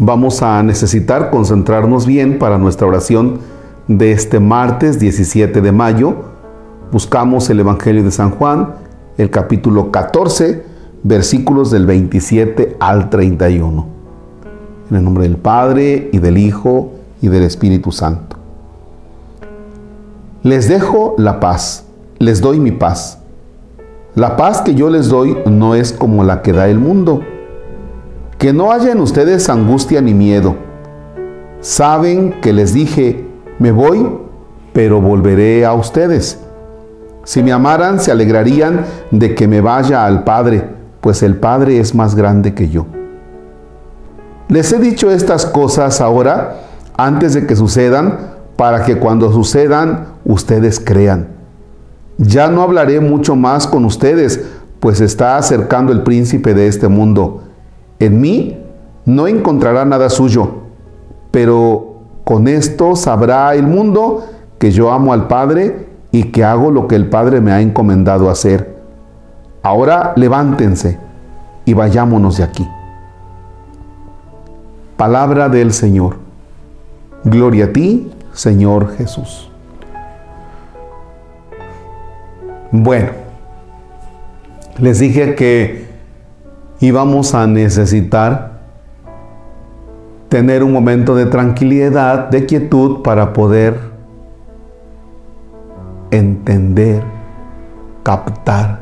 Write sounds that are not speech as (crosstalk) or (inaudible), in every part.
Vamos a necesitar concentrarnos bien para nuestra oración de este martes 17 de mayo. Buscamos el Evangelio de San Juan, el capítulo 14, versículos del 27 al 31. En el nombre del Padre y del Hijo y del Espíritu Santo. Les dejo la paz, les doy mi paz. La paz que yo les doy no es como la que da el mundo que no haya en ustedes angustia ni miedo. Saben que les dije, me voy, pero volveré a ustedes. Si me amaran, se alegrarían de que me vaya al Padre, pues el Padre es más grande que yo. Les he dicho estas cosas ahora, antes de que sucedan, para que cuando sucedan, ustedes crean. Ya no hablaré mucho más con ustedes, pues está acercando el príncipe de este mundo en mí no encontrará nada suyo, pero con esto sabrá el mundo que yo amo al Padre y que hago lo que el Padre me ha encomendado hacer. Ahora levántense y vayámonos de aquí. Palabra del Señor. Gloria a ti, Señor Jesús. Bueno, les dije que y vamos a necesitar tener un momento de tranquilidad, de quietud para poder entender, captar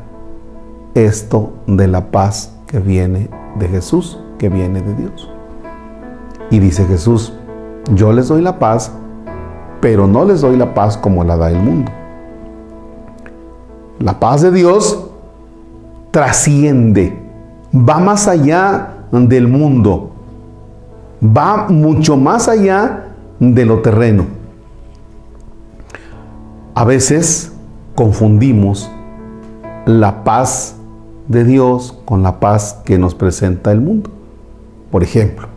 esto de la paz que viene de Jesús, que viene de Dios. Y dice Jesús, yo les doy la paz, pero no les doy la paz como la da el mundo. La paz de Dios trasciende va más allá del mundo, va mucho más allá de lo terreno. A veces confundimos la paz de Dios con la paz que nos presenta el mundo. Por ejemplo,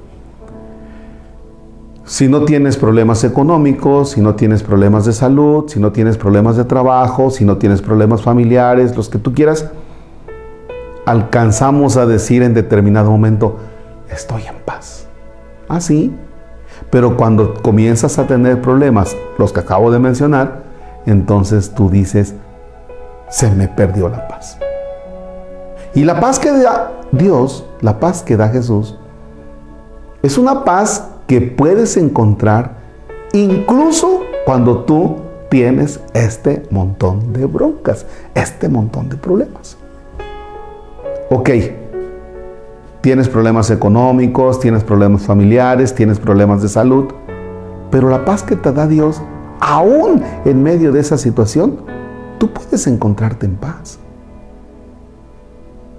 si no tienes problemas económicos, si no tienes problemas de salud, si no tienes problemas de trabajo, si no tienes problemas familiares, los que tú quieras, alcanzamos a decir en determinado momento, estoy en paz. Así. ¿Ah, Pero cuando comienzas a tener problemas, los que acabo de mencionar, entonces tú dices, se me perdió la paz. Y la paz que da Dios, la paz que da Jesús, es una paz que puedes encontrar incluso cuando tú tienes este montón de broncas, este montón de problemas. Ok, tienes problemas económicos, tienes problemas familiares, tienes problemas de salud, pero la paz que te da Dios, aún en medio de esa situación, tú puedes encontrarte en paz.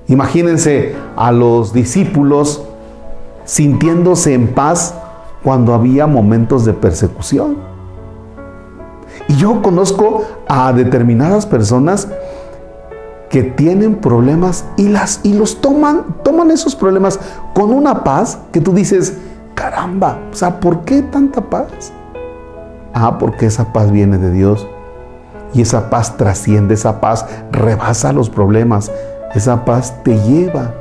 Imagínense a los discípulos sintiéndose en paz cuando había momentos de persecución. Y yo conozco a determinadas personas que tienen problemas y, las, y los toman, toman esos problemas con una paz que tú dices, caramba, o sea, ¿por qué tanta paz? Ah, porque esa paz viene de Dios. Y esa paz trasciende, esa paz rebasa los problemas. Esa paz te lleva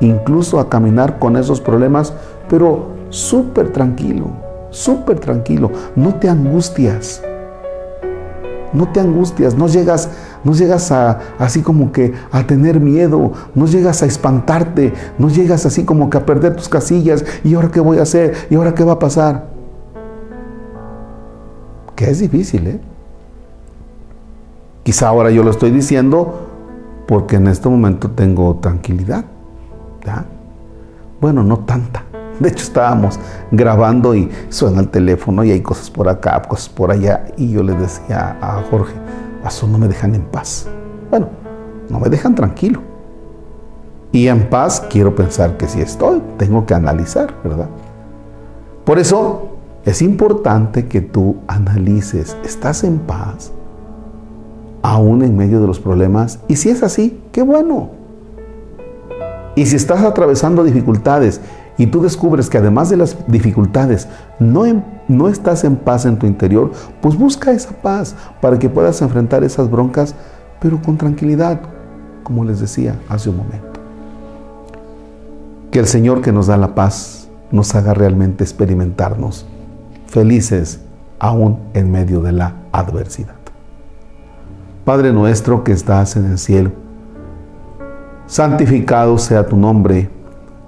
incluso a caminar con esos problemas, pero súper tranquilo, súper tranquilo. No te angustias. No te angustias, no llegas no llegas a así como que a tener miedo, no llegas a espantarte, no llegas así como que a perder tus casillas y ahora qué voy a hacer y ahora qué va a pasar. Que es difícil, ¿eh? Quizá ahora yo lo estoy diciendo porque en este momento tengo tranquilidad. ¿ya? Bueno, no tanta. (laughs) De hecho, estábamos grabando y suena el teléfono y hay cosas por acá, cosas por allá. Y yo le decía a Jorge, eso no me dejan en paz. Bueno, no me dejan tranquilo. Y en paz quiero pensar que si estoy, tengo que analizar, ¿verdad? Por eso es importante que tú analices, ¿estás en paz? Aún en medio de los problemas. Y si es así, qué bueno. Y si estás atravesando dificultades y tú descubres que además de las dificultades no, no estás en paz en tu interior, pues busca esa paz para que puedas enfrentar esas broncas, pero con tranquilidad, como les decía hace un momento. Que el Señor que nos da la paz nos haga realmente experimentarnos felices aún en medio de la adversidad. Padre nuestro que estás en el cielo, santificado sea tu nombre,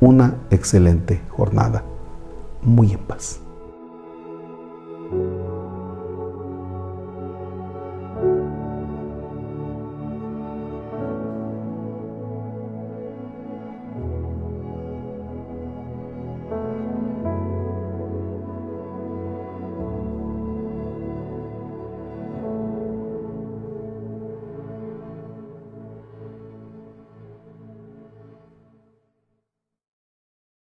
una excelente jornada. Muy en paz.